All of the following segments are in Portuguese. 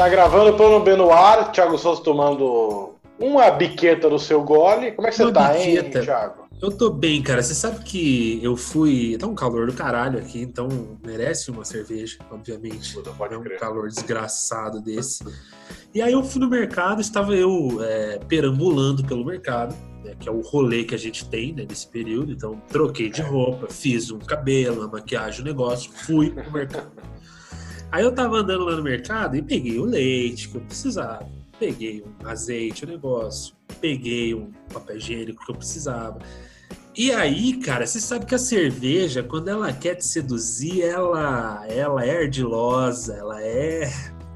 Tá gravando plano B no ar, Thiago Souza tomando uma biqueta do seu gole. Como é que você Uma tá, biqueta. hein, Thiago? Eu tô bem, cara. Você sabe que eu fui. Tá um calor do caralho aqui, então merece uma cerveja, obviamente. Puta, pode é um crer. calor desgraçado desse. E aí eu fui no mercado, estava eu é, perambulando pelo mercado, né, que é o rolê que a gente tem né, nesse período. Então, troquei de roupa, fiz um cabelo, uma maquiagem, um negócio, fui pro mercado. Aí eu tava andando lá no mercado e peguei o leite que eu precisava, peguei um azeite, o negócio, peguei um papel higiênico que eu precisava. E aí, cara, você sabe que a cerveja, quando ela quer te seduzir, ela, ela é ardilosa, ela é,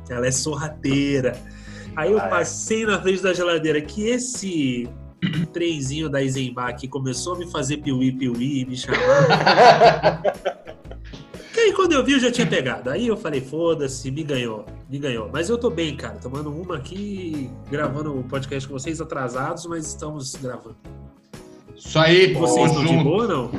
ela é sorrateira. Aí eu Ah, é. passei na frente da geladeira que esse trenzinho da Eisenbach começou a me fazer piuí, piuí, me chamar. Aí quando eu vi, eu já tinha pegado. Aí eu falei, foda-se, me ganhou, me ganhou. Mas eu tô bem, cara, tomando uma aqui, gravando o podcast com vocês atrasados, mas estamos gravando. Isso aí, pô, vocês estão de boa ou não?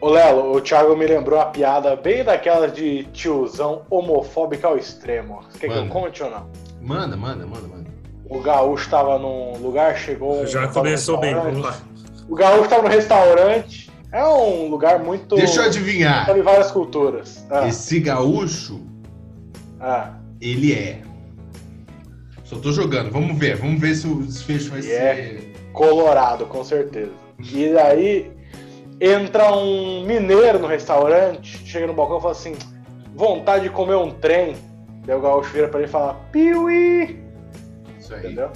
Ô, Lelo, o Thiago me lembrou a piada bem daquela de tiozão homofóbica ao extremo. Você quer que eu Manda. conte ou não? Manda, manda, manda, manda. O gaúcho tava num lugar, chegou. um- Já começou bem, restaurante. vamos lá. O gaúcho tava no restaurante. É um lugar muito. Deixa eu adivinhar. Tem várias culturas. Ah, Esse gaúcho, ah. ele é. Só tô jogando. Vamos ver. Vamos ver se o desfecho vai E é. ser. Colorado, com certeza. E daí entra um mineiro no restaurante, chega no balcão e fala assim: vontade de comer um trem. Daí o gaúcho vira pra ele e fala: Piuí! Isso aí. Entendeu?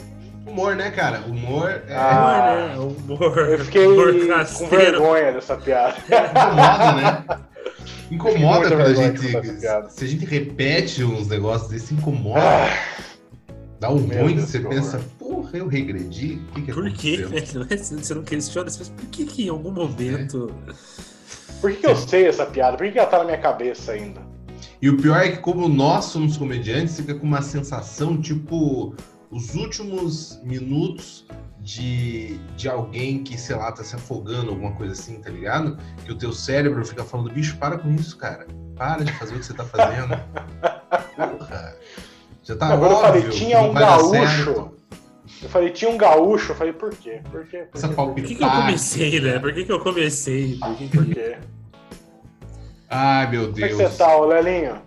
Humor, né, cara? Humor é. Ah. Humor, né? Humor. Eu fiquei humor com vergonha dessa piada. Incomoda, né? Incomoda quando a gente. Se a gente repete uns negócios desse, incomoda. Ah, Dá um Meu ruim Deus, você pensa, porra, eu regredi? O que, que Por quê? Você não questiona, você pensa, por que, que em algum momento. por que, que eu sei essa piada? Por que, que ela tá na minha cabeça ainda? E o pior é que, como nós somos comediantes, fica com uma sensação tipo os últimos minutos de, de alguém que, sei lá, tá se afogando, alguma coisa assim, tá ligado? Que o teu cérebro fica falando, bicho, para com isso, cara. Para de fazer o que você tá fazendo. Porra. Já tá Agora eu óbvio falei, que tinha um gaúcho. certo. Eu falei, tinha um gaúcho. Eu falei, por quê? Por quê? Por Essa quê? Por que, que eu palpitar. comecei, né? Por que, que eu comecei? Por que Por quê? Ai, meu Como é que Deus. você tá, Lelinho?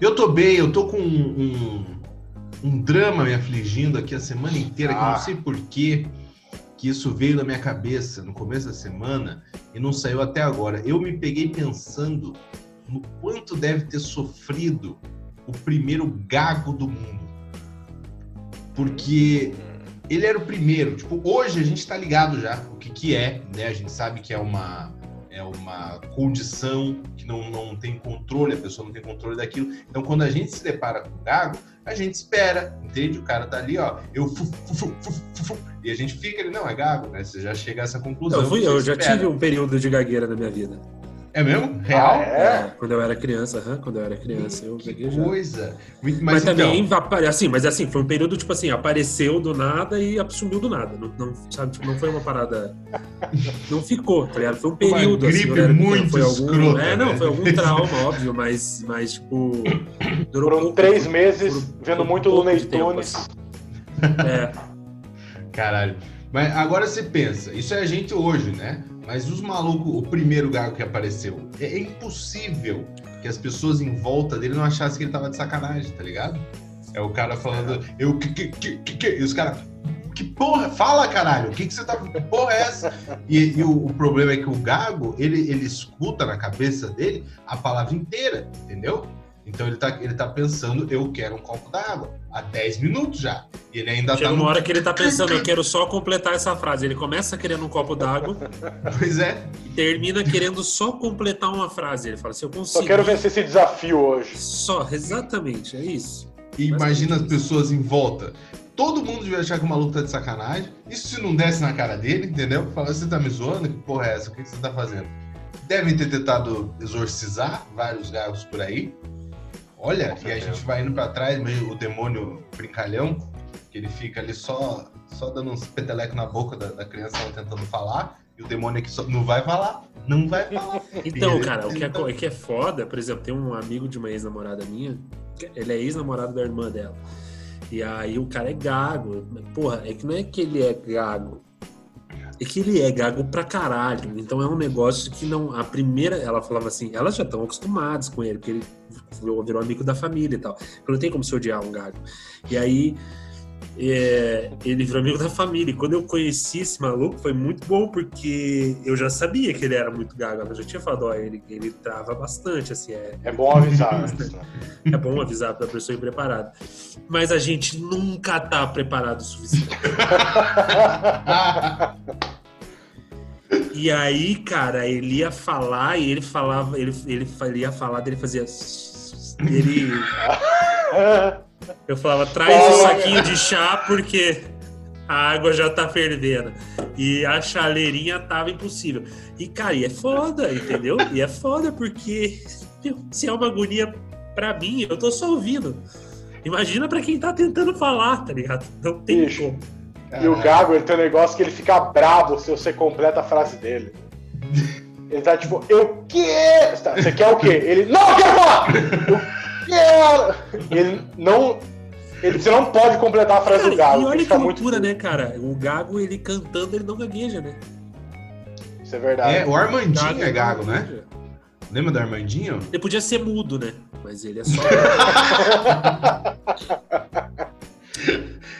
Eu tô bem, eu tô com um, um, um drama me afligindo aqui a semana inteira, que eu Ah. não sei porquê que isso veio na minha cabeça no começo da semana e não saiu até agora. Eu me peguei pensando no quanto deve ter sofrido o primeiro gago do mundo. Porque ele era o primeiro. Tipo, hoje a gente tá ligado já o que que é, né? A gente sabe que é uma é uma condição que não, não tem controle, a pessoa não tem controle daquilo. Então, quando a gente se depara com o gago, a gente espera, entende? O cara tá ali, ó, eu fu, fu, fu, e a gente fica ali, não, é gago, né? Você já chega a essa conclusão. Eu, fui, eu já espera. tive um período de gagueira na minha vida. É mesmo? Real? Ah, é? Quando eu era criança, aham, quando eu era criança, eu Que peguei já. coisa. Mas, Mas, então, também, assim, mas assim, foi um período, tipo assim, apareceu do nada e sumiu do nada. Não, não, sabe, tipo, não foi uma parada. Não ficou, tá ligado? Foi um Uma período. assim, gripe pequeno, muito foi algum, escrota, É, não, né? foi algum trauma, óbvio, mas, mas tipo. Durou Foram pouco, três meses foram- vendo foi muito pouco Looney de tempo, Tunes. assim. É, Caralho. Mas agora você pensa, isso é a gente hoje, né? Mas os malucos, o primeiro gago que apareceu, é, é impossível que as pessoas em volta dele não achassem que ele tava de sacanagem, tá ligado? É o cara falando, eu que que que que, que? e os caras, que porra, fala caralho, o que que você tá, que porra é essa? E, e o, o problema é que o gago, ele, ele escuta na cabeça dele a palavra inteira, entendeu? Então ele tá, ele tá pensando, eu quero um copo d'água, há 10 minutos já. E ele ainda chega tá uma no hora que ele tá pensando, eu quero só completar essa frase. Ele começa querendo um copo d'água Pois é. e termina querendo só completar uma frase. Ele fala, se eu Só consigo. quero vencer esse desafio hoje. Só, exatamente, é isso. E imagina as pessoas em volta. Todo mundo devia achar que o maluco tá de sacanagem. Isso se não desse na cara dele, entendeu? Fala, você tá me zoando? Que porra é essa? O que que você tá fazendo? Devem ter tentado exorcizar vários gagos por aí. Olha, e a gente vai indo pra trás, meio o demônio brincalhão, que ele fica ali só, só dando uns petelecos na boca da, da criança, ela tentando falar, e o demônio aqui só não vai falar, não vai falar. Então, E- cara, o que, é, então- o que é foda, por exemplo, tem um amigo de uma ex-namorada minha Ele é ex-namorado da irmã dela. E aí o cara é gago. Porra, é que não é que ele é gago. É que ele é gago pra caralho. Então é um negócio que não. A primeira, ela falava assim, elas já estão acostumadas com ele, porque ele virou amigo da família e tal. Não tem como se odiar um gago. E aí é, ele virou amigo da família. E quando eu conheci esse maluco, foi muito bom, porque eu já sabia que ele era muito gago. Eu já tinha falado, ó, ele, ele trava bastante, assim. É, É bom avisar né? é bom avisar pra pessoa ir preparada. Mas a gente nunca tá preparado o suficiente. E aí, cara, ele ia falar e ele falava, ele, ele, ele ia falar, ele fazia. Ele. Eu falava, traz o Fala. saquinho de chá porque a água já tá fervendo. E a chaleirinha tava impossível. E, cara, e é foda, entendeu? E é foda porque se é uma agonia pra mim, eu tô só ouvindo. Imagina pra quem tá tentando falar, tá ligado? Não tem Bicho. como. E o Gago, ele tem um negócio que ele fica bravo se você completa a frase dele. Ele tá tipo, eu quero. Você tá- Você quer o quê? Ele, não, eu quero falar! Eu quero! Ele não. Ele, você não pode completar a frase do Cara, Gago. e olha ele que muito loucura, puto. né, cara? O Gago, ele cantando, ele não gagueja, né? Isso é verdade. É, o Armandinho é não gago, né? Lembra do Armandinho? Ele podia ser mudo, né? Mas ele é só.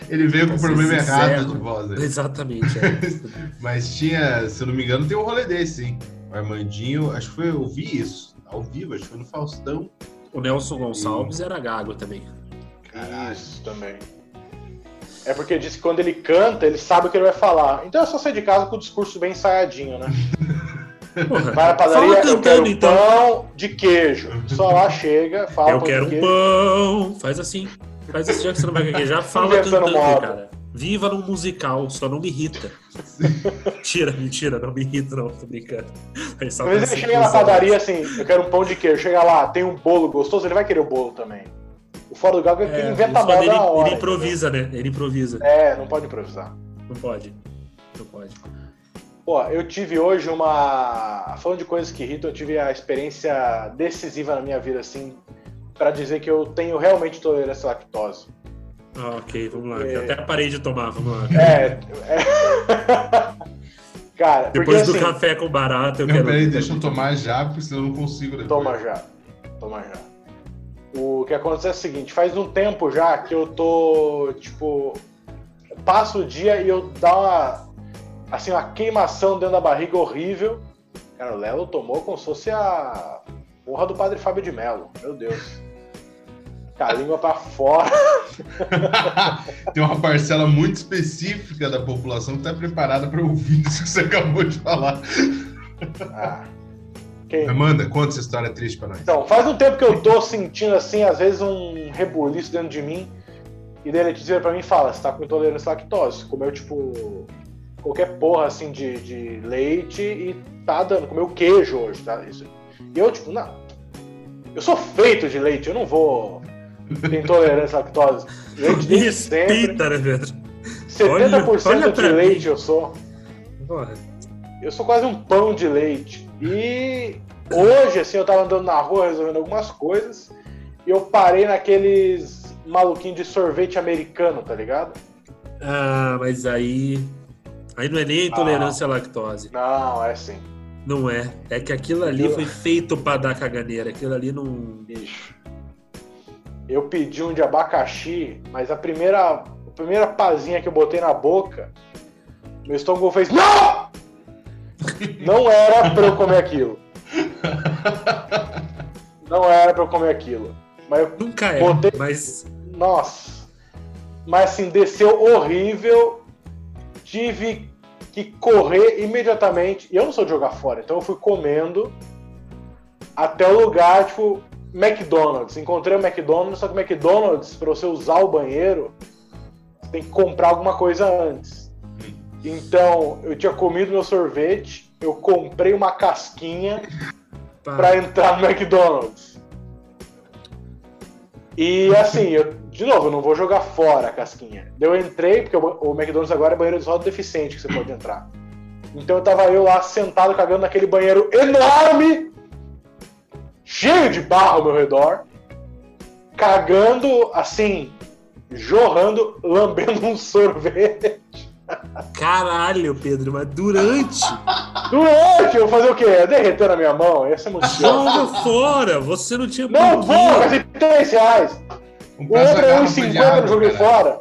Ele veio com o problema sincero. errado de voz. né? Exatamente. é. Mas tinha, se eu não me engano, tem um rolê desse, hein? O Armandinho, acho que foi, eu vi isso, ao vivo, acho que foi no Faustão. O Nelson Gonçalves era gago também. Caralho. Isso também. É porque diz que quando ele canta, ele sabe o que ele vai falar. Então é só sair de casa com o discurso bem ensaiadinho, né? Porra, Vai na padaria, Fala eu quero cantando, um então. pão de queijo. Só lá chega, fala eu pão quero de um pão. Faz assim. Faz assim, já que você não vai gaguejar, fala cantando, moda. cara. Viva num musical, só não me irrita. Tira, mentira, não me irrita, não, tô brincando. Pra ele chega na padaria assim, eu quero um pão de queijo. Chega lá, tem um bolo gostoso, ele vai querer o bolo também. O fora do gago é que ele É, inventa isso moda ele, hora. ele improvisa, né? Ele improvisa. entendeu? É, não pode improvisar. Não pode. Não pode. Pô, eu tive hoje uma. Falando de coisas que irritam, eu tive a experiência decisiva na minha vida, assim, pra dizer que eu tenho realmente tolerância à lactose. Ah, ok, vamos lá. É. Até parei de tomar, vamos lá. É. é... Cara, porque Depois do assim. café com barata, eu Não, quero. peraí, deixa eu tomar já, porque senão eu não consigo depois. Toma já. Toma já. O que acontece é o seguinte, faz um tempo já que eu tô, tipo, passo o dia e eu dá uma, assim, uma queimação dentro da barriga horrível. Cara, o Lelo tomou como se fosse a porra do Padre Fábio de Mello. Meu Deus. Com a língua pra fora. Tem uma parcela muito específica da população que tá preparada para ouvir isso que você acabou de falar. Ah. Quem- Amanda, conta essa história triste pra nós. Então, faz um tempo que eu tô sentindo, assim, às vezes um rebuliço dentro de mim. E daí ele vira pra mim e fala, você tá com intolerância à lactose. Comeu, tipo, qualquer porra, assim, de, de leite e tá dando. Comeu queijo hoje, tá? Isso. E eu, tipo, não. Eu sou feito de leite, eu não vou intolerância à lactose. Leite desde sempre. Respeita, né, Pedro? 70% Olha- olha de leite mim. eu sou. Porra. Eu sou quase um pão de leite. E hoje, assim, eu tava andando na rua resolvendo algumas coisas e eu parei naqueles maluquinhos de sorvete americano, tá ligado? Ah, mas aí. Aí não é nem a intolerância à lactose. Não, é assim. Não é. É que aquilo ali foi feito pra dar caganeira. Aquilo ali não. Bicho. Eu pedi um de abacaxi, mas a primeira, a primeira pazinha que eu botei na boca, meu estômago fez. Não! Não era pra eu comer aquilo. Não era pra eu comer aquilo. Mas Nunca é. Botei- Mas. Nossa. Mas assim, desceu horrível. Tive que correr imediatamente. E eu não sou de jogar fora, então eu fui comendo até o lugar, tipo, McDonald's. Encontrei o McDonald's, só que o McDonald's, pra você usar o banheiro, você tem que comprar alguma coisa antes. Então, eu tinha comido meu sorvete, eu comprei uma casquinha pá, pra entrar no McDonald's. E assim, eu, de novo, eu não vou jogar fora a casquinha. Eu entrei, porque o, McDonald's agora é banheiro só deficiente que você pode entrar. Então eu tava eu lá sentado cagando naquele banheiro enorme, cheio de barro ao meu redor, cagando assim, jorrando, lambendo um sorvete. Caralho, Pedro, mas durante. Durante, eu vou fazer o quê? Derreter na minha mão? Ia ser muito. Joga fora! Você não tinha Não vou, porquê. gastei 3 reais. Um O outro é garrafa de 1,50 água, eu joguei cara. fora.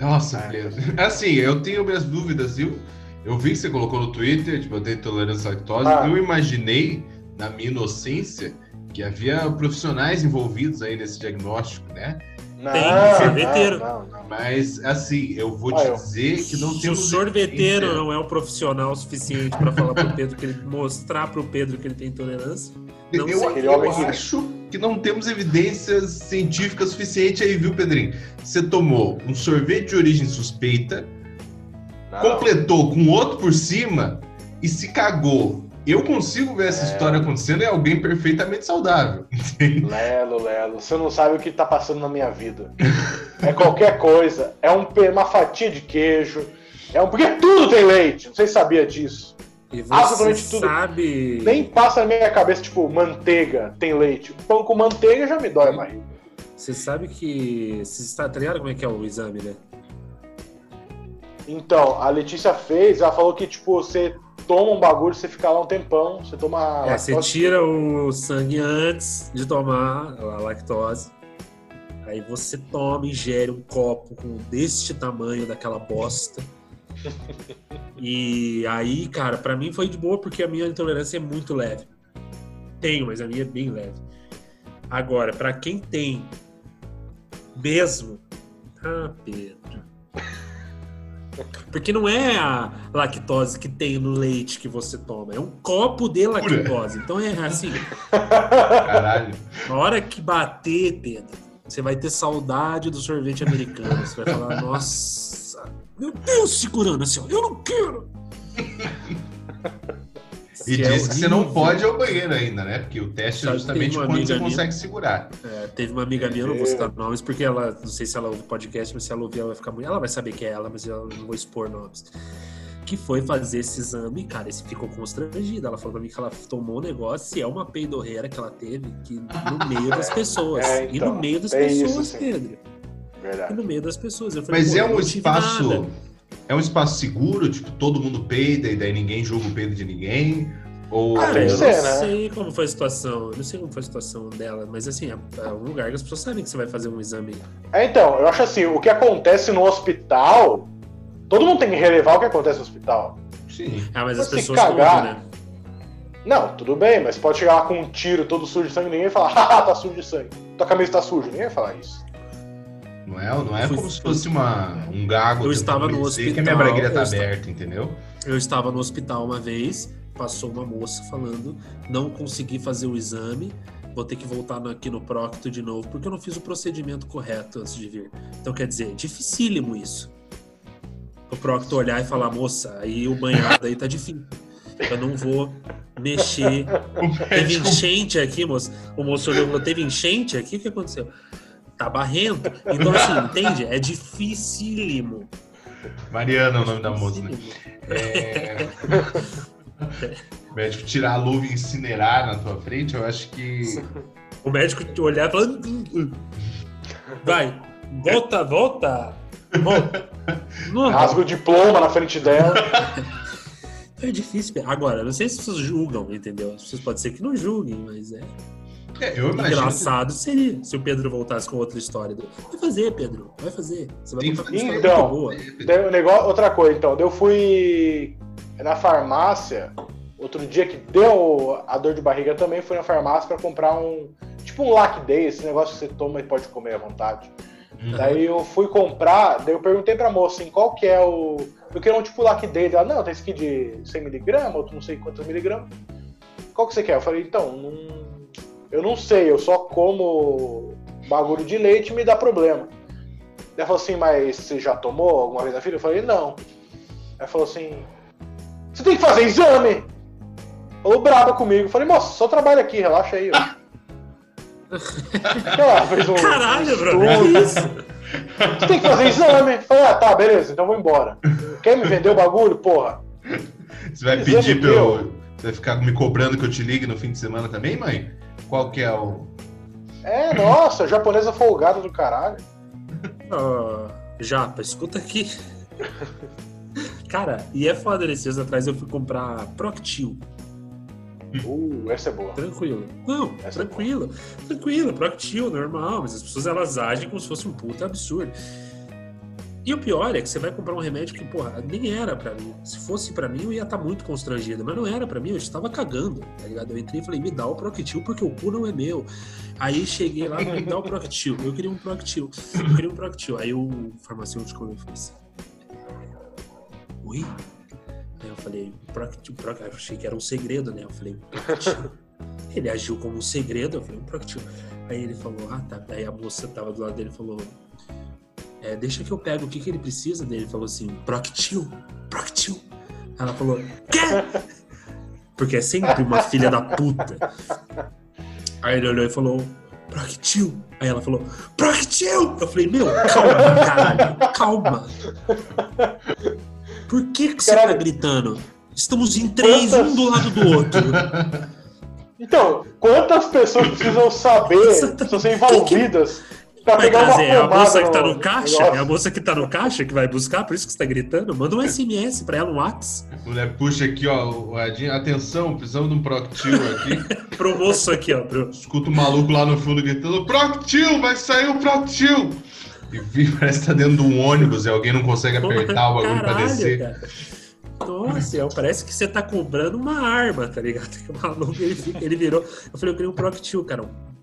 Nossa, Pedro. Assim, eu tenho minhas dúvidas, viu? Eu vi que você colocou no Twitter, tipo, eu tenho intolerância à lactose. Ah. Eu imaginei, na minha inocência, que havia profissionais envolvidos aí nesse diagnóstico, né? Não, Tem, sorveteiro. Não, não. Mas, assim, eu vou Ah, te eu- dizer que não Se o sorveteiro não é um profissional suficiente pra falar pro Pedro que ele mostrar pro Pedro que ele tem intolerância, não eu, eu que- acho que não temos evidências científicas suficientes aí, viu, Pedrinho? Você tomou um sorvete de origem suspeita, Não. completou com outro por cima e se cagou. Eu consigo ver essa É. história acontecendo em alguém perfeitamente saudável. Lelo, Lelo, você não sabe o que tá passando na minha vida. É qualquer coisa. É um uma fatia de queijo. É um... Porque tudo tem leite. Não sei se sabia disso. e Absolutamente você tudo. sabe. Nem passa na minha cabeça, tipo, manteiga tem leite. Pão com manteiga já me dói a barriga. Você sabe que. Você está tá ligado como é que é o exame, né? Então, a Letícia fez, ela falou que, tipo, você toma um bagulho, você fica lá um tempão, você toma. É, você tira o sangue antes de tomar a lactose. Aí você toma, ingere um copo com deste tamanho daquela bosta. E aí, cara, pra mim foi de boa porque a minha intolerância é muito leve. Tenho, mas a minha é bem leve. Agora, pra quem tem mesmo, ah, Pedro. Porque não é a lactose que tem no leite que você toma, é um copo de lactose. Então é assim, Caralho. na hora que bater, Pedro, você vai ter saudade do sorvete americano. Você vai falar, nossa, meu Deus, segurando assim, eu não quero. E Que é diz que você não pode ir ao banheiro ainda, né? Porque o teste é Sabe, justamente tem uma quando você minha- consegue segurar. É, teve uma amiga minha, não vou citar nomes, porque ela, não sei se ela ouve podcast, mas se ela ouvir, ela vai ficar muito. Ela vai saber que é ela, mas eu não vou expor nomes. Que foi fazer esse exame, cara, esse ficou constrangida. Ela falou pra mim que ela tomou um negócio e é uma peidorreira que ela teve que no meio das pessoas. É, e então, no meio das é isso, pessoas, sim. Pedro. E Verdade. no meio das pessoas. Eu falei, Mas é eu um espaço. nada. É um espaço seguro, tipo, todo mundo peida e daí ninguém julga o peido de ninguém. Ou. Ah, Cara, eu que não ser, né? sei como foi a situação. Eu não sei como foi a situação dela, mas assim, é, é um lugar que as pessoas sabem que você vai fazer um exame. É, então, eu acho assim, o que acontece no hospital, todo mundo tem que relevar o que acontece no hospital. Sim. Ah, mas as Se pessoas cagar, contam, né? Não, tudo bem, mas pode chegar lá com um tiro todo sujo de sangue e ninguém vai falar, haha, tá sujo de sangue. Tua camisa tá suja, ninguém vai falar isso. Não é, não é Fui- como se fosse uma, um gago. Eu estava no dizer que a minha hospital, braguilha tá aberta, entendeu? Eu estava no hospital uma vez, passou uma moça falando, não consegui fazer o exame, vou ter que voltar aqui no Procto de novo, porque eu não fiz o procedimento correto antes de vir. Então, quer dizer, dificílimo isso. O Procto olhar e falar, moça, aí o banhado aí tá difícil. Eu não vou mexer. Teve enchente aqui, moço. O moço olhou e falou, teve enchente aqui? O que aconteceu? Tá barrento. Então, assim, entende? É dificílimo. Mariana é o nome da moça, né? É... o médico tirar a luva e incinerar na tua frente, eu acho que. O médico te olhar e falar. "Hum, hum. Vai, volta, volta. Volta. Não, Rasga o diploma na frente dela. é difícil. Agora, não sei se as pessoas julgam, entendeu? As pessoas podem ser que não julguem, mas é. É, eu imagino. que Engraçado seria se o Pedro voltasse com outra história. Vai fazer, Pedro. Vai fazer. Você vai contar que uma história Então, muito boa. Negócio, outra coisa, então, daí eu fui na farmácia, outro dia que deu a dor de barriga também, fui na farmácia pra comprar um, tipo um Lac Day, esse negócio que você toma e pode comer à vontade. Uhum. Daí eu fui comprar, daí eu perguntei pra moça, assim, qual que é o... Eu queria um tipo Lac Day, ela, não, tem esse aqui de 100mg, outro não sei quantos miligramas. Qual que você quer? Eu falei, então, não... eu não sei, eu só como bagulho de leite e me dá problema. Ela falou assim, mas você já tomou alguma vez na vida? Eu falei, não. Ela falou assim, você tem que fazer exame! Falou braba comigo. Eu falei, moça, só trabalha aqui, relaxa aí. ó. Ela fez um- Caralho, um estudo. Você tem que fazer exame. Eu falei, ah, tá, beleza, então vou embora. Quer me vender o bagulho? Porra. Você vai Exame pedir pra eu. Você vai ficar me cobrando que eu te ligue no fim de semana também, mãe? Qual que é o. É, nossa, japonesa folgada do caralho. Japa, escuta aqui. Cara, e é foda, esses dias atrás eu fui comprar Proctil. Uh, essa é boa. Tranquilo. Não, Essa é tranquilo. tranquilo, Proctil, normal, mas as pessoas elas agem como se fosse um puta absurdo. E o pior é que você vai comprar um remédio que, porra, nem era pra mim. Se fosse pra mim, eu ia estar muito constrangido. Mas não era pra mim, eu estava cagando, tá ligado? Eu entrei e falei, me dá o Proctil, porque o cu não é meu. Aí cheguei lá, me dá o Proctil. Eu queria um Proctil. Eu queria um Proctil. Aí o farmacêutico me falou assim, oi? Aí eu falei, Proctil, Proctil. Eu achei que era um segredo, né? Eu falei, Proctil. Ele agiu como um segredo, eu falei, um Proctil. Aí ele falou, ah, tá. Aí a moça tava do lado dele e falou, é, deixa que eu pego o que, que ele precisa dele. Ele falou assim, Proctil, Proctil. Ela falou, quê? Porque é sempre uma filha da puta. Aí ele olhou e falou, Proctil. Aí ela falou, Proctil! Eu falei, meu, calma, caralho, calma. Por que, que você tá gritando? Estamos em três, um do lado do outro. Então, quantas pessoas precisam saber, precisam ser envolvidas pra Vai trazer é a moça que tá no caixa? negócio? É a moça que tá no caixa que vai buscar, por isso que você tá gritando? Manda um SMS pra ela, um WhatsApp. Mulher, puxa aqui, ó. o Edinho, Atenção, precisamos de um Proctil aqui. Pro moço aqui, ó. Pro... Escuta o maluco lá no fundo gritando: Proctil, vai sair o Proctil! E vi, parece que tá dentro de um ônibus e alguém não consegue apertar o bagulho pra Caralho, descer. cara. Nossa, é, parece que você tá comprando uma arma, tá ligado? Que o maluco, ele, ele virou. Eu falei, eu queria um Proctil, cara. Um.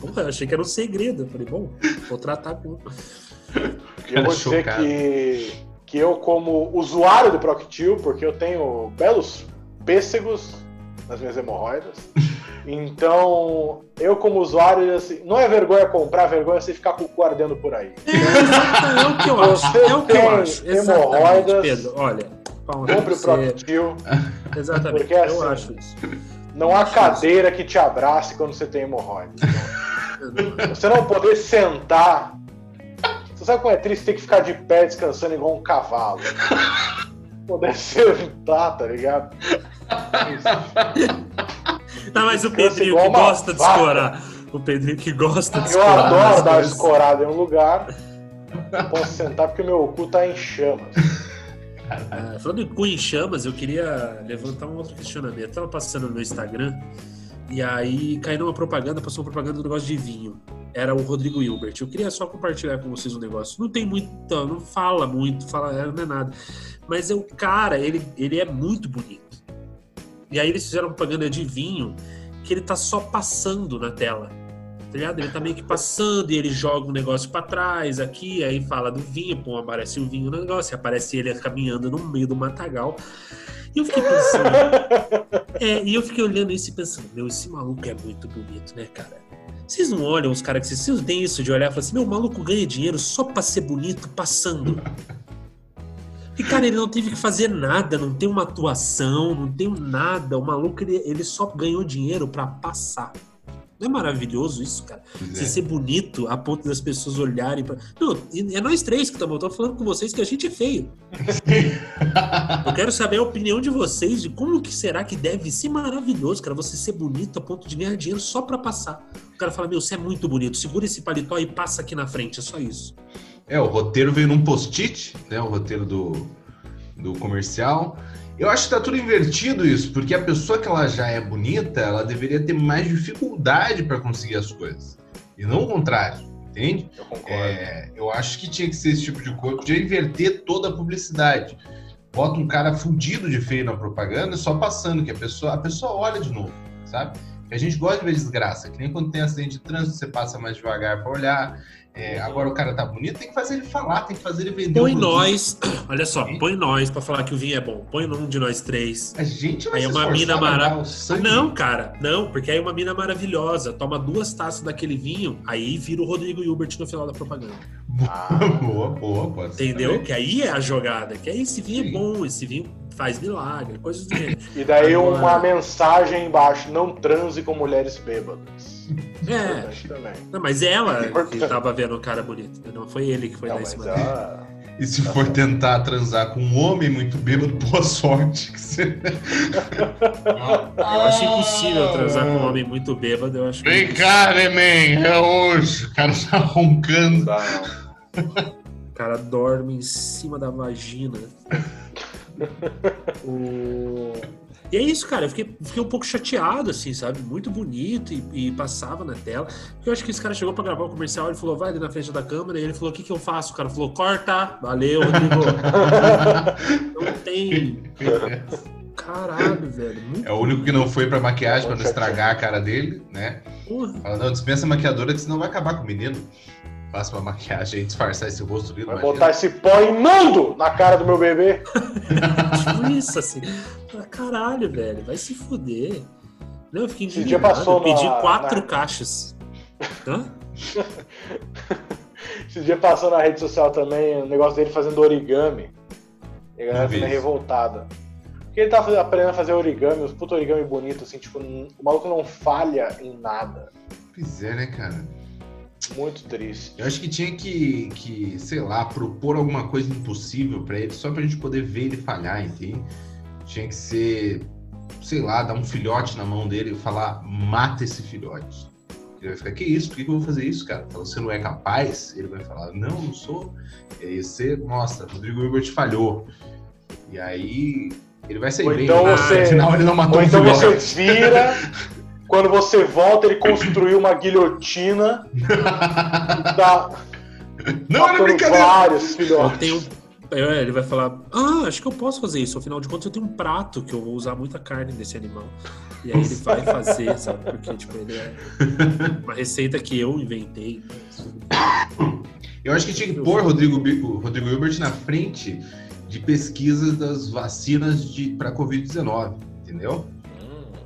Porra, eu achei que era um segredo. Eu falei, bom, vou tratar com. Eu vou dizer Chocado. que, que eu, como usuário do Proctil, porque eu tenho belos pêssegos nas minhas hemorroidas, então eu, como usuário, assim, não é vergonha comprar, vergonha é você ficar com o cu ardendo por aí. É, é o que eu acho. Você É o que eu tem acho. Hemorroidas, Pedro. Olha, Compre o. Proctil. Exatamente, Porque, eu assim, acho isso. Não há cadeira que te abrace quando você tem hemorroida. Você não poder sentar. Você sabe como é triste ter que ficar de pé descansando igual um cavalo? Poder sentar, tá ligado? Não, mas o Pedrinho que gosta de escorar. O Pedrinho que gosta de Eu escorar. adoro as dar uma coisas. escorada em um lugar. Não posso sentar porque meu cu tá em chamas. Ah, falando em cu em chamas, eu queria levantar um outro questionamento. Eu tava passando no Instagram e aí caiu numa propaganda, passou uma propaganda do negócio de vinho. Era o Rodrigo Hilbert. Eu queria só compartilhar com vocês um negócio. Não tem muito, não fala muito, fala, não é nada. Mas é o cara, ele, ele é muito bonito. E aí eles fizeram propaganda de vinho que ele tá só passando na tela. Tá ligado? Ele tá meio que passando e ele joga um negócio pra trás aqui, aí fala do vinho, pô, aparece o vinho no negócio, aparece ele caminhando no meio do matagal. E eu fiquei pensando. é, e eu fiquei olhando isso e pensando, meu, esse maluco é muito bonito, né, cara? Vocês não olham os caras que vocês, têm isso de olhar e falar assim, meu, o maluco ganha dinheiro só pra ser bonito passando. E, cara, ele não teve que fazer nada, não tem uma atuação, não tem nada. O maluco, ele, ele só ganhou dinheiro pra passar. Não é maravilhoso isso, cara? Pois Você é. ser bonito a ponto das pessoas olharem pra. Não, é nós três que estamos. Eu tô falando com vocês que a gente é feio. Eu quero saber a opinião de vocês de como que será que deve ser maravilhoso, cara, você ser bonito a ponto de ganhar dinheiro só pra passar. O cara fala, meu, você é muito bonito, segura esse paletó e passa aqui na frente, é só isso. É, o roteiro veio num post-it, né? O roteiro do, do comercial. Eu acho que tá tudo invertido isso, porque a pessoa que ela já é bonita, ela deveria ter mais dificuldade para conseguir as coisas. E não o contrário, entende? Eu concordo. É, eu acho que tinha que ser esse tipo de coisa, podia inverter toda a publicidade. Bota um cara fudido de feio na propaganda, só passando, que a pessoa, a pessoa olha de novo, sabe? A gente gosta de ver desgraça, que nem quando tem acidente de trânsito, você passa mais devagar para olhar. É, agora o cara tá bonito, tem que fazer ele falar, tem que fazer ele vender Põe nós, olha só, põe nós pra falar que o vinho é bom. Põe um de nós três. A gente vai Aí uma mina esforçar pra mara- dar o sangue. Não, cara, não, porque aí uma mina maravilhosa toma duas taças daquele vinho, aí vira o Rodrigo Hilbert no final da propaganda. Ah, boa, boa, pode Entendeu? também. Que aí é a jogada. Que aí esse vinho Sim. é bom, esse vinho faz milagre, coisas do gênero. e daí Agora- uma mensagem embaixo: não transe com mulheres bêbadas. É. Não, mas ela que Importante. tava vendo o cara bonito. Não foi ele que foi Não, dar esse mandado. ela, E se for tentar transar com um homem muito bêbado, boa sorte. que você- Eu acho impossível transar com um homem muito bêbado. Eu acho que- Vem cá, neném, é hoje. O cara tá roncando. Dá, não. O cara dorme em cima da vagina. O- E é isso, cara. Eu fiquei, fiquei um pouco chateado, assim, sabe? Muito bonito e, e passava na tela. Porque eu acho que esse cara chegou pra gravar o comercial, ele falou, vai ali na frente da câmera, e ele falou, o que que eu faço? O cara falou, corta! Valeu, Rodrigo! Não tem. Caralho, velho. Muito É o único que não foi pra maquiagem pra não estragar a cara dele, né? porra. Fala, não, dispensa a maquiadora que senão vai acabar com o menino. Faça uma maquiagem aí, disfarçar esse rosto lindo. Vai imagina. botar esse pó imundo na cara do meu bebê. Tipo isso, assim. Caralho, velho, vai se fuder. Não, eu fiquei Esse indignado. dia passou eu pedi na- quatro na- caixas. Hã? Esse dia passou na rede social também o negócio dele fazendo origami. E a galera isso. revoltada. Porque ele tava aprendendo a fazer origami, os putos origami bonitos, assim, tipo, o maluco não falha em nada. Pois é, né, cara? Muito triste. Eu acho que tinha que, que, sei lá, propor alguma coisa impossível pra ele, só pra gente poder ver ele falhar, entende? Tinha que ser, sei lá, dar um filhote na mão dele e falar, mata esse filhote. Ele vai ficar, que isso? Por que que eu vou fazer isso, cara? Fala, Você não é capaz? Ele vai falar, não, não sou. E aí você mostra, Rodrigo Hilbert falhou. E aí ele vai sair Ou bem. então né? você- Afinal, ele não matou Ou um então você filhote. vira, quando você volta, ele construiu uma guilhotina tá Não, era brincadeira! Vários filhotes. tenho. é, Ele vai falar, ah, acho que eu posso fazer isso. Afinal de contas, eu tenho um prato que eu vou usar muita carne desse animal. E aí ele vai fazer, sabe? Porque, tipo, ele é uma receita que eu inventei. Eu acho que tinha que pôr Rodrigo, Rodrigo Hilbert na frente de pesquisas das vacinas de para Covid-19, entendeu?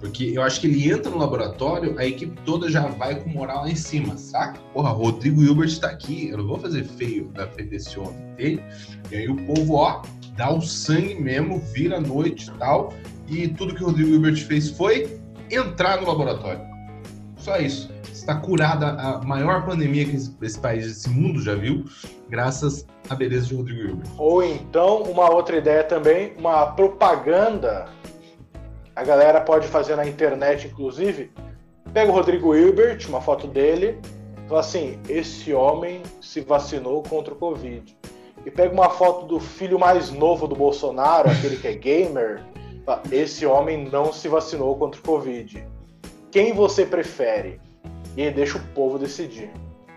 Porque eu acho que ele entra no laboratório, a equipe toda já vai com moral lá em cima, saca? Porra, Rodrigo Hilbert tá aqui, eu não vou fazer feio na frente desse homem, entende? E aí o povo, ó, dá o sangue mesmo, vira a noite e tal, e tudo que o Rodrigo Hilbert fez foi entrar no laboratório. Só isso. Está curada a maior pandemia que esse país, esse mundo já viu, graças à beleza de Rodrigo Hilbert. Ou então, uma outra ideia também, uma propaganda. A galera pode fazer na internet, inclusive. Pega o Rodrigo Hilbert, uma foto dele, fala assim: esse homem se vacinou contra o Covid. E pega uma foto do filho mais novo do Bolsonaro, aquele que é gamer, fala, esse homem não se vacinou contra o Covid. Quem você prefere? E deixa o povo decidir.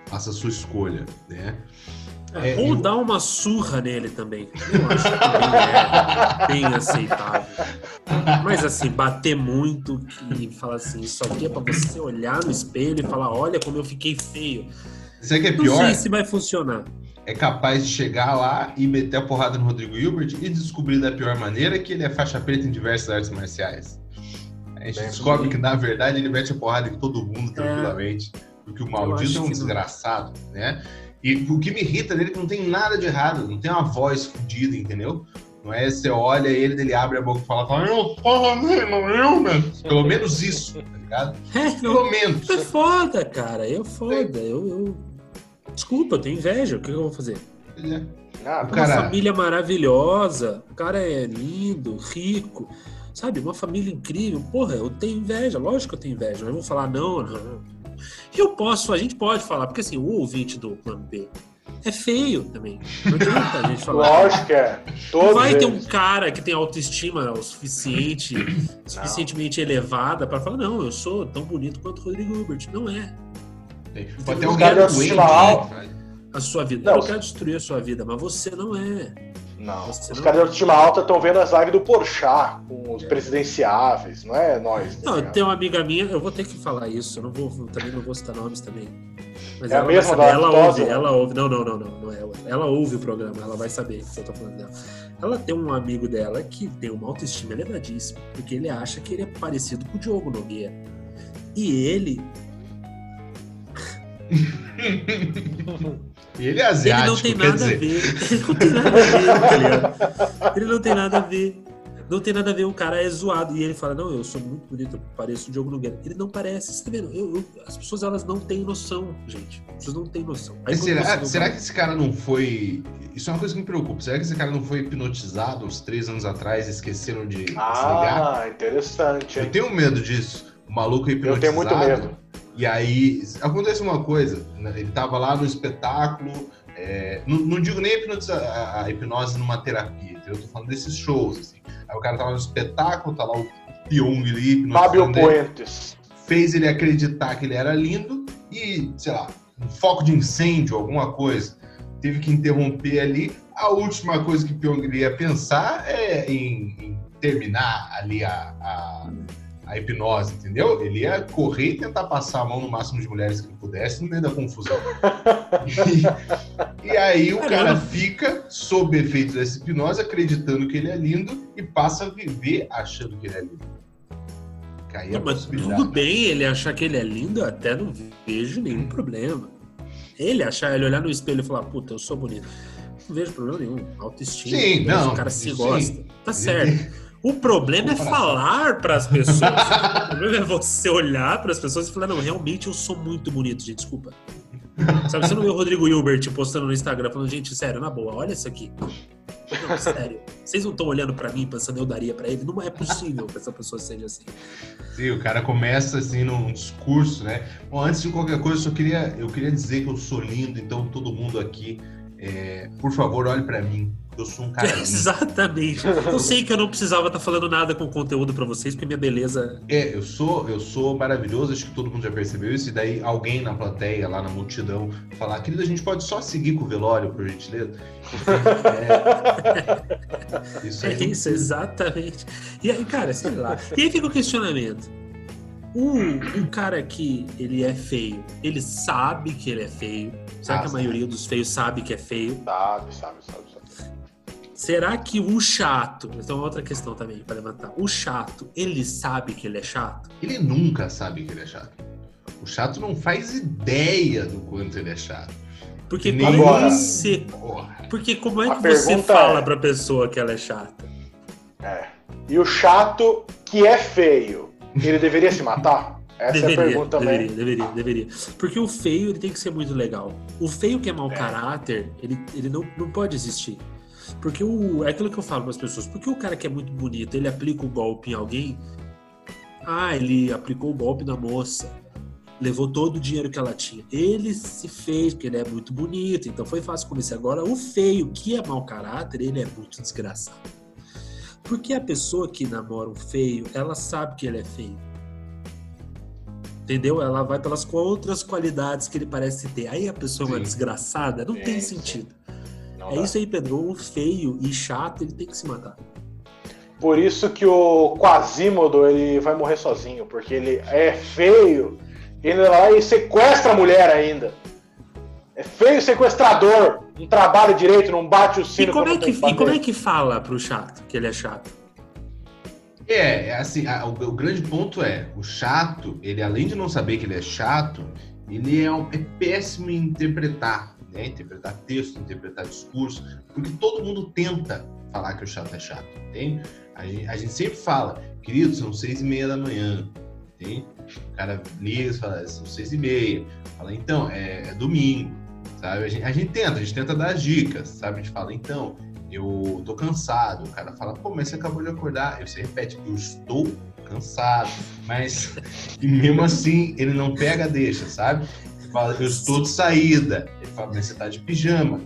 Faça a sua escolha, né? É, É, ou eu- dar uma surra nele também. Eu acho que também é bem aceitável. Mas assim, bater muito e falar assim, isso aqui é pra você olhar no espelho e falar, olha como eu fiquei feio. Sabe o que é Não pior? sei se vai funcionar. É capaz de chegar lá e meter a porrada no Rodrigo Hilbert e descobrir da pior maneira que ele é faixa preta em diversas artes marciais. A gente Bem, descobre que, na verdade, ele mete a porrada em todo mundo tranquilamente. Porque o maldito é um não. desgraçado, né? E o que me irrita nele é que não tem nada de errado, não tem uma voz fodida, entendeu? Não é você olha ele, ele abre a boca e fala, fala eu sou Rodrigo Hilbert. Pelo menos isso, tá ligado? É, não, Pelo menos. é foda, cara. É foda. Eu, eu- Desculpa, eu tenho inveja. O que eu vou fazer? É. Ah, Uma cara- família maravilhosa. O cara é lindo, rico. Sabe? Uma família incrível. Porra, eu tenho inveja. Lógico que eu tenho inveja. Eu vou falar, não, não. E eu posso, a gente pode falar, porque assim, o ouvinte do plano B é feio também. Não adianta a gente falar. lógico que é. Não Todos vai ter um cara que tem autoestima o suficiente, suficientemente elevada para falar, não, eu sou tão bonito quanto o Rodrigo Hilbert. Não é. Pode ter caras de doente, né? A sua vida. Não, eu não quero destruir a sua vida, mas você não é. Não. Você Os não- caras de autoestima alta estão vendo as lives do Porchat com os presidenciáveis, não é nós. tá Não, ligado? tem uma amiga minha, eu vou ter que falar isso, eu não vou, também não vou citar nomes também. Mas É a ela vai mesma saber, da ela ouve, né? ela ouve. Não, não, não, não, não é ela. Ela ouve o programa, ela vai saber que eu tô falando dela. Ela tem um amigo dela que tem uma autoestima elevadíssima, porque ele acha que ele é parecido com o Diogo Nogueira. E ele, ele é ele asiático, não tem nada dizer. a ver. Ele não tem nada a ver, tá ligado? Ele não tem nada a ver. Não tem nada a ver, o cara é zoado. E ele fala, não, eu sou muito bonito, eu pareço o Diogo Nogueira. Ele não parece, você tá vendo? Eu- eu- as pessoas, elas não têm noção, gente. As pessoas não têm noção. Aí será, será que esse cara não foi. Isso é uma coisa que me preocupa. Será que esse cara não foi hipnotizado uns três anos atrás e esqueceram de desligar? Ah, interessante, Eu hein? tenho medo disso. O maluco é Eu hipnotizado. tenho muito medo. E aí, acontece uma coisa, né? ele tava lá no espetáculo, é, não, não digo nem a hipnose, a, hipnose numa terapia, eu tô falando desses shows, assim. Aí o cara tava no espetáculo, tá lá o Pyong ali, Fábio Puentes. fez ele acreditar que ele era lindo e, sei lá, um foco de incêndio, alguma coisa, teve que interromper ali. A última coisa que Pyong ia pensar é em, em terminar ali a, a, a hipnose, entendeu? Ele ia correr e tentar passar a mão no máximo de mulheres que ele pudesse no meio da confusão. E, e aí o cara fica sob efeito dessa hipnose, acreditando que ele é lindo e passa a viver achando que ele é lindo. Cai a Não, mas tudo bem ele achar que ele é lindo, eu até não vejo nenhum problema. Ele achar, ele olhar no espelho e falar, puta, eu sou bonito. Não vejo problema nenhum. Autoestima. Sim, beleza, não, O cara se sim. gosta. Tá certo. O problema é falar pras pessoas. o problema é você olhar pras pessoas e falar, não, realmente eu sou muito bonito, gente, desculpa. Sabe, você não vê o Rodrigo Hilbert postando no Instagram falando, gente, sério, na boa, olha isso aqui. Não, sério. Vocês não estão olhando pra mim pensando eu daria pra ele? Não é possível que essa pessoa seja assim. Sim, o cara começa assim num discurso, né? Bom, antes de qualquer coisa, eu só queria, eu queria dizer que eu sou lindo, então todo mundo aqui, é, por favor, olhe pra mim. Eu sou um cara lindo. Exatamente. Eu sei que eu não precisava estar falando nada com conteúdo pra vocês, porque minha beleza. É, eu sou, eu sou maravilhoso, acho que todo mundo já percebeu isso, e daí alguém na plateia, lá na multidão, falar, querido, a gente pode só seguir com o velório, por gentileza? É, isso É isso, exatamente. E aí, cara, sei lá. E aí fica o questionamento. O, o cara que ele é feio, ele sabe que ele é feio. Será Ah, que a sabe. maioria dos feios sabe que é feio? Sabe, sabe, sabe, sabe. Será que o chato, então outra questão também para levantar. O chato, ele sabe que ele é chato? Ele nunca sabe que ele é chato. O chato não faz ideia do quanto ele é chato. Porque Nem- como Agora- você, Porra. porque como é A que você fala é- pra pessoa que ela é chata? É. E o chato que é feio, ele deveria se matar? Essa é a deveria, pergunta também. deveria, deveria, deveria. Porque o feio ele tem que ser muito legal. O feio que é mau É. caráter, ele, ele não, não pode existir. Porque o, é aquilo que eu falo para as pessoas. Porque o cara que é muito bonito, ele aplica o golpe em alguém. Ah, ele aplicou o golpe na moça. Levou todo o dinheiro que ela tinha. Ele se fez, porque ele é muito bonito, então foi fácil convencer. Agora, o feio, que é mau caráter, ele é muito desgraçado. Porque a pessoa que namora um feio, ela sabe que ele é feio. Entendeu? Ela vai pelas outras qualidades que ele parece ter. Aí a pessoa é uma desgraçada, não Sim, tem sim. sentido. Não É dá. isso aí, Pedro. O feio e chato, ele tem que se matar. Por isso que o Quasimodo ele vai morrer sozinho, porque ele é feio, ele vai e sequestra a mulher ainda. É feio sequestrador, não trabalha direito, não bate o E sino como, é que, e como é que fala pro chato que ele é chato? É, é assim, a- o, o grande ponto é, o chato, ele além de não saber que ele é chato, ele é, um- é péssimo em interpretar, né? Interpretar texto, interpretar discurso, porque todo mundo tenta falar que o chato é chato, entende? A gente, a gente sempre fala, querido, são seis e meia da manhã, entende? O cara liga e fala, são seis e meia. Fala, então, é, é domingo, sabe? A gente, a gente tenta, a gente tenta dar as dicas, sabe? A gente fala, então, eu tô cansado. O cara fala, pô, mas você acabou de acordar. Aí você repete, eu estou cansado. Mas, e mesmo assim, ele não pega deixa, sabe? Ele fala, eu estou de saída. Ele fala, mas você tá de pijama.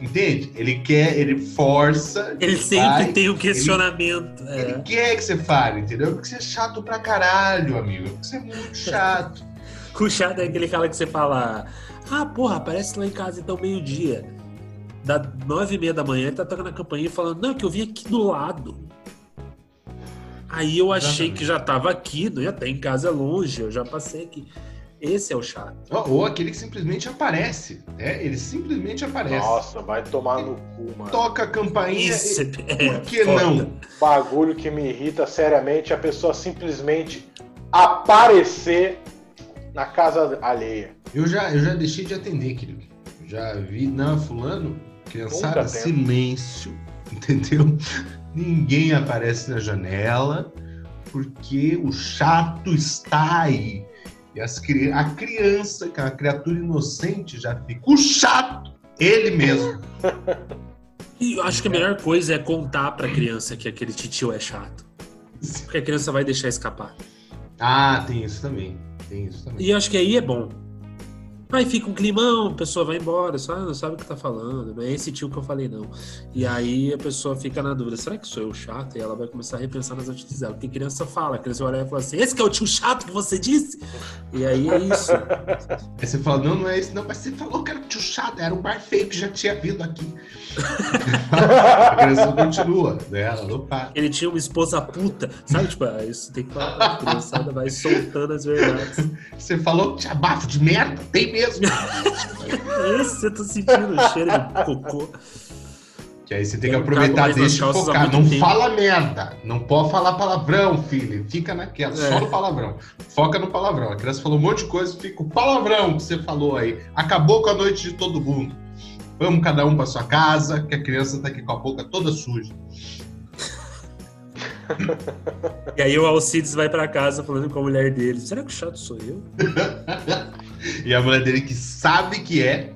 Entende? Ele quer, ele força. Ele sempre vai, tem um questionamento. Ele é. quer que você fale, entendeu? Porque você é chato pra caralho, amigo. Porque você é muito chato. O chato é aquele cara que você fala: Ah, porra, aparece lá em casa então meio-dia. Da nove e meia da manhã, ele tá tocando a campainha e falando: Não, que eu vim aqui do lado. Aí eu achei Exatamente. que já tava aqui, não ia até em casa é longe, eu já passei aqui. Esse é o chato. Ou, ou aquele que simplesmente aparece. Né? Ele simplesmente aparece. Nossa, vai tomar no cu, mano. Toca a campainha. Isso e- é Por que foda. não? Bagulho que me irrita seriamente é a pessoa simplesmente aparecer na casa alheia. Eu já, eu já deixei de atender, querido. Eu já vi, não, fulano, criançada, silêncio. entendeu? Ninguém aparece na janela porque o chato está aí. E as, a criança, que é uma criatura inocente, já fica o chato, ele mesmo. E eu acho que a melhor coisa é contar pra criança que aquele titio é chato. Porque a criança vai deixar escapar. Ah, tem isso também. Tem isso também. E eu acho que aí é bom. Aí fica um climão, a pessoa vai embora, só não sabe o que tá falando, não é esse tio que eu falei, não. E aí a pessoa fica na dúvida, será que sou eu chato? E ela vai começar a repensar nas atitudes dela. Porque criança fala, a criança olha e fala assim, esse que é o tio chato que você disse? E aí é isso. Aí você fala, não, não é isso, não, mas você falou que era o tio chato, era um bar feio que já tinha vindo aqui. a criança continua, né? Ela não para. Ele tinha uma esposa puta, sabe? Tipo, ah, isso tem que falar pra criançada, vai soltando as verdades. Você falou que tinha bafo de merda? Tem mesmo. Esse eu tô sentindo o cheiro de cocô. Que aí você tem que aproveitar deixa e focar. Não tempo. fala merda. Não pode falar palavrão, filho. Fica naquela, é. só no palavrão. Foca no palavrão. A criança falou um monte de coisa, fica o palavrão que você falou aí. Acabou com a noite de todo mundo. Vamos cada um para sua casa, que a criança tá aqui com a boca toda suja. e aí o Alcides vai para casa falando com a mulher dele. Será que o chato sou eu? e a mulher dele que sabe que é.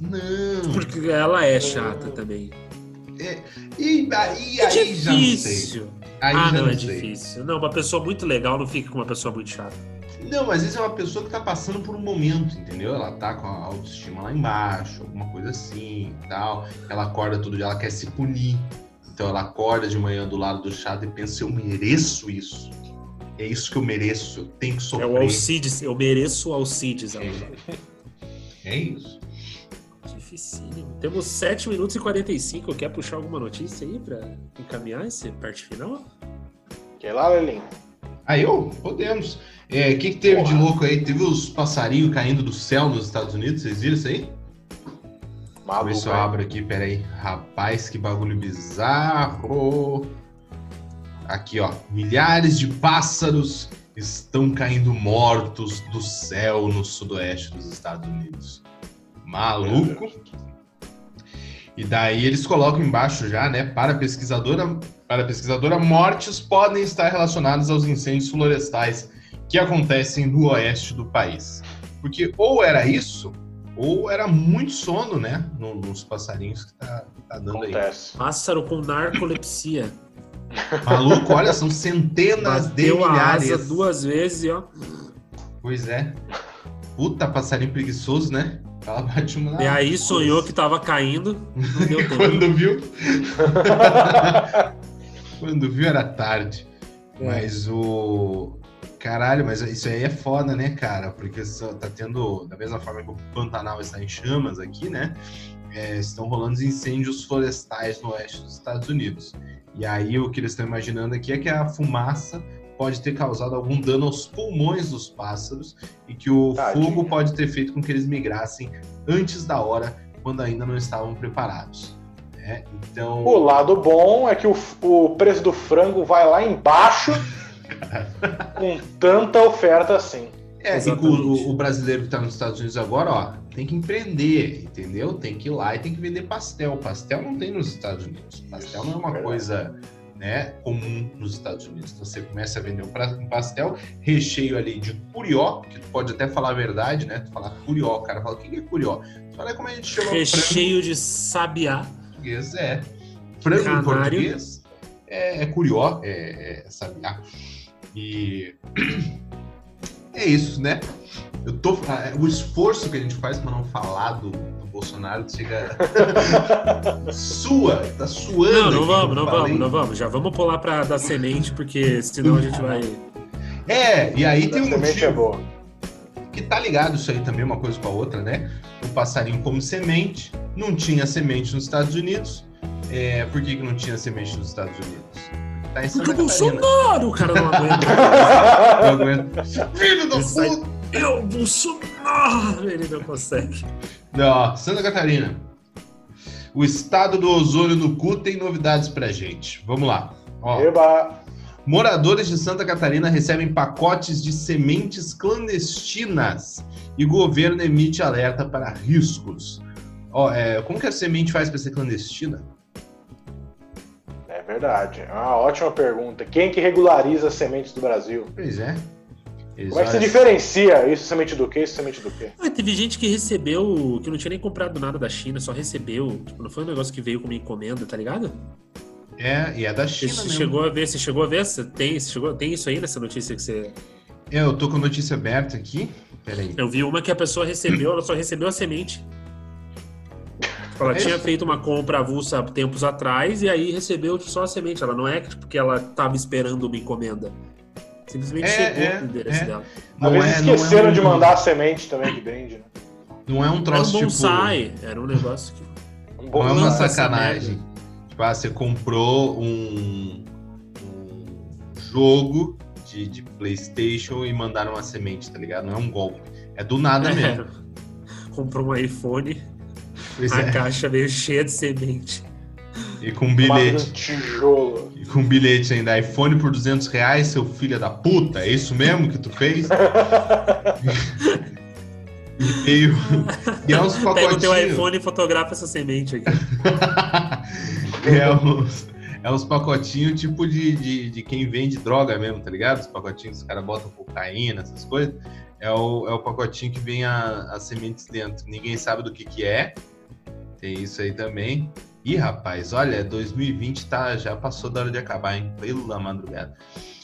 Não. Porque ela é chata também. É, e aí, é aí já não sei. Aí ah, não, não é sei. difícil. Não, uma pessoa muito legal não fica com uma pessoa muito chata. Não, mas isso é uma pessoa que tá passando por um momento, entendeu? Ela tá com a autoestima lá embaixo, alguma coisa assim e tal. Ela acorda todo dia, ela quer se punir. Então ela acorda de manhã do lado do chato e pensa, eu mereço isso. É isso que eu mereço, eu tenho que sofrer. É o Alcides, eu mereço o Alcides. É, é isso. Dificílimo. Temos 7 minutos e 45. Quer puxar alguma notícia aí pra encaminhar essa parte final? Quer lá, Lelim? Aí eu? Podemos. O é, que, que teve Porra. de louco aí? Teve os passarinhos caindo do céu nos Estados Unidos, vocês viram isso aí? Maluco, Deixa eu ver se eu abro aqui, peraí. Rapaz, que bagulho bizarro. Aqui, ó. Milhares de pássaros estão caindo mortos do céu no sudoeste dos Estados Unidos. Maluco. E daí eles colocam embaixo já, né? Para pesquisadora, para pesquisadora, mortes podem estar relacionadas aos incêndios florestais que acontecem no oeste do país. Porque ou era isso, ou era muito sono, né? Nos passarinhos que tá, tá dando Acontece. aí. Pássaro com narcolepsia. Maluco, olha, são centenas Bateu de milhares. A asa duas vezes, ó. Pois é. Puta, passarinho preguiçoso, né? Ela bate uma. E aí sonhou que tava caindo. Não deu tempo. Quando viu. Quando viu era tarde. É. Mas o. Caralho, mas isso aí é foda, né, cara? Porque tá tendo, da mesma forma que o Pantanal está em chamas aqui, né? É, estão rolando incêndios florestais no oeste dos Estados Unidos. E aí o que eles estão imaginando aqui é que a fumaça pode ter causado algum dano aos pulmões dos pássaros e que o fogo pode ter feito com que eles migrassem antes da hora, quando ainda não estavam preparados. Né? Então... O lado bom é que o, o preço do frango vai lá embaixo com tanta oferta assim. É, o, o, brasileiro que está nos Estados Unidos agora, ó, tem que empreender, entendeu? Tem que ir lá e tem que vender pastel. Pastel não tem nos Estados Unidos. Pastel não é uma coisa né, comum nos Estados Unidos. Então, você começa a vender um pastel recheio ali de curió, que tu pode até falar a verdade, né? Tu falar curió, o cara fala, o que é curió? Tu fala, como a gente chama Recheio frango. de sabiá. Português, é. Frango Canário. em português é, é curió, é, é sabiá. E é isso, né? Eu tô, é, o esforço que a gente faz para não falar do, do Bolsonaro chega sua, tá suando. Não, não vamos, não vamos, não vamos. Já vamos pular para da semente porque senão a gente vai. É, e aí tem um é motivo é que tá ligado isso aí também uma coisa com a outra, né? O passarinho como semente, não tinha semente nos Estados Unidos. É, por que, que não tinha semente nos Estados Unidos? Tá em Santa Porque Bolsonaro, o cara não aguenta. não aguenta. Filho da puta! Eu, Bolsonaro! Ele não consegue. Não, Santa Catarina. O estado do ozônio no cu tem novidades pra gente. Vamos lá. Ó. Eba. Moradores de Santa Catarina recebem pacotes de sementes clandestinas e governo emite alerta para riscos. Ó, é, como que a semente faz para ser clandestina? Verdade. É uma ótima pergunta. Quem que regulariza as sementes do Brasil? Pois é. Eles Como é que se diferencia isso semente do quê, isso semente do quê? Ah, teve gente que recebeu, que não tinha nem comprado nada da China, só recebeu. Tipo, não foi um negócio que veio como encomenda, tá ligado? É, e é da Você China mesmo. chegou a ver, você chegou a ver? Você tem, você chegou, tem isso aí nessa notícia que você. Eu tô com a notícia aberta aqui. Peraí. Eu vi uma que a pessoa recebeu, ela só recebeu a semente. Tipo, ela É tinha feito uma compra avulsa tempos atrás e aí recebeu só a semente. Ela não é tipo, que ela tava esperando uma encomenda. Simplesmente É, chegou é, no endereço é. dela. Às vezes não esqueceram um- de mandar a semente também de brinde, né? Não é um Era um troço tipo. bonsai, era um negócio que. Um Não é uma sacanagem. Tipo, ah, você comprou um, um jogo de, de PlayStation e mandaram uma semente, tá ligado? Não é um golpe. É do nada mesmo. Comprou um iPhone, Pois a é. caixa veio cheia de semente. E com um bilhete. um tijolo. E com um bilhete ainda. iPhone por 200 reais, seu filho da puta. É isso mesmo que tu fez? e veio. E é uns Pega o teu pacotinhos. iPhone e fotografa essa semente aqui. é uns, é uns pacotinhos tipo de, de, de quem vende droga mesmo, tá ligado? Os pacotinhos que os caras botam cocaína, essas coisas. É o, é o pacotinho que vem a- as sementes dentro. Ninguém sabe do que que é. Tem isso aí também. Ih, rapaz, olha, 2020 tá, já passou da hora de acabar, hein? Pela madrugada.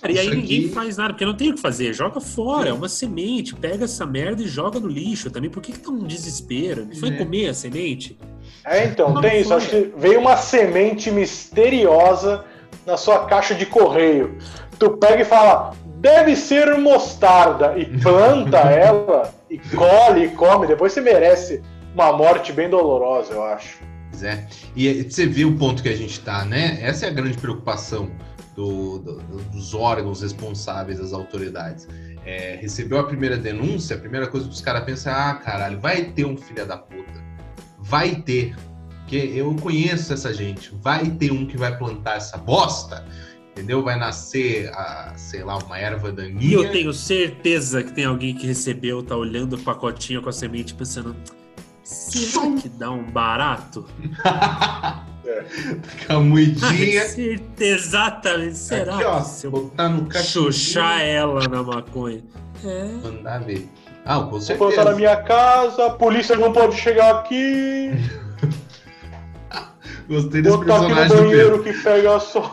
Cara, e aí Isso ninguém aqui- faz nada, porque não tem o que fazer. Joga fora, é uma semente. Pega essa merda e joga no lixo também. Por que, que tá um desespero? Não foi É. comer a semente? É, então, Não tem isso. Acho que veio uma semente misteriosa na sua caixa de correio. Tu pega e fala, deve ser mostarda, e planta ela, e colhe, e come. Depois você merece uma morte bem dolorosa, eu acho. Pois é. E você vê o ponto que a gente tá, né? Essa é a grande preocupação do- do- dos órgãos responsáveis, das autoridades. É, recebeu a primeira denúncia, a primeira coisa que os caras pensam é, ah, caralho, vai ter um filho da puta. Vai ter. Porque eu conheço essa gente. Vai ter um que vai plantar essa bosta. Entendeu? Vai nascer, a, sei lá, uma erva E daninha. eu tenho certeza que tem alguém que recebeu, tá olhando o pacotinho com a semente pensando. Será que dá um barato? Com a moedinha. certeza, exatamente. Será Aqui, ó, que se eu botar no cachuchar chuchar ela na maconha? É. Mandar ver. Ah, com Vou certeza. plantar na minha casa, a polícia não pode chegar aqui, Gostei desse botar aqui no personagem do Pedro. banheiro que pega só.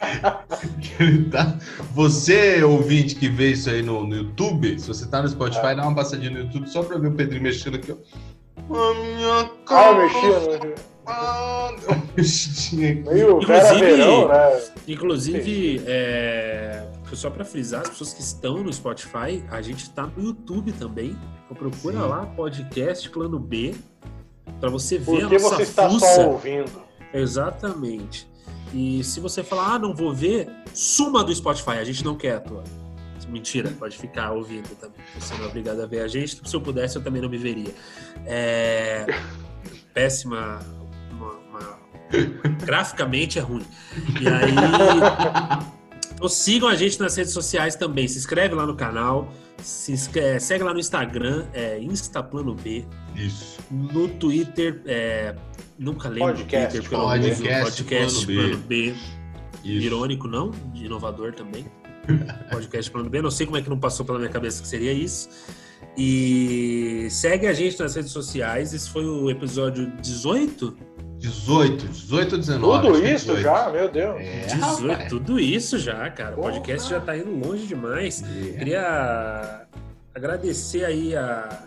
Ele tá- Você, ouvinte que vê isso aí no, no YouTube, se você tá no Spotify, dá uma passadinha no YouTube só pra ver o Pedrinho mexendo aqui, ó. A minha Ah, cara. Ah, meio Vera Inclusive- Verão, né? Inclusive, é, só pra frisar, as pessoas que estão no Spotify, a gente tá no YouTube também. Então procura Sim. lá, podcast Plano B, pra você ver a Porque nossa você está fuça. só ouvindo. Exatamente. E se você falar, ah, não vou ver, suma do Spotify, a gente não quer, tua. Mentira, pode ficar ouvindo também. Você não é obrigado a ver a gente. Se eu pudesse, eu também não me veria. É... Péssima. uma- uma- Graficamente é ruim. E aí. Então, sigam a gente nas redes sociais também. Se inscreve lá no canal. Se inscreve- segue lá no Instagram, é Instaplano B. Isso. No Twitter, é, nunca lembro Podcast, do Twitter, eu não uso. podcast, podcast Plano B. Plano B. Isso. Irônico, não? De inovador também. Podcast Plano B. Não sei como é que não passou pela minha cabeça que seria isso. E segue a gente nas redes sociais. Esse foi o episódio 18? 18, 18 ou 19? Tudo é isso 18. já, meu Deus. É, 18, rapaz. tudo isso já, cara. O podcast já tá indo longe demais. É. Queria agradecer aí a...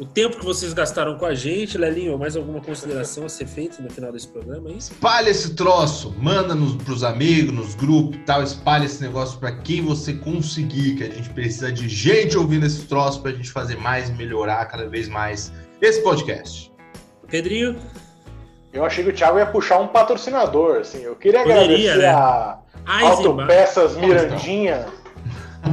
o tempo que vocês gastaram com a gente. Lelinho, mais alguma consideração a ser feita no final desse programa? É isso? Espalha esse troço, manda nos, pros amigos, nos grupos e tal, espalha esse negócio pra quem você conseguir, que a gente precisa de gente ouvindo esse troço pra gente fazer mais e melhorar cada vez mais esse podcast. Pedrinho, Eu achei que o Thiago ia puxar um patrocinador, assim. Eu queria Poderia, agradecer né? a. Autopeças Mirandinha.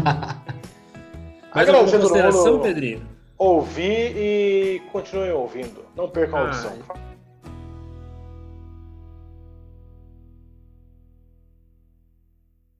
Mais alguma Agradecer a todo consideração, Pedrinho? ouvir e continuem ouvindo. Não percam a Ah, audição.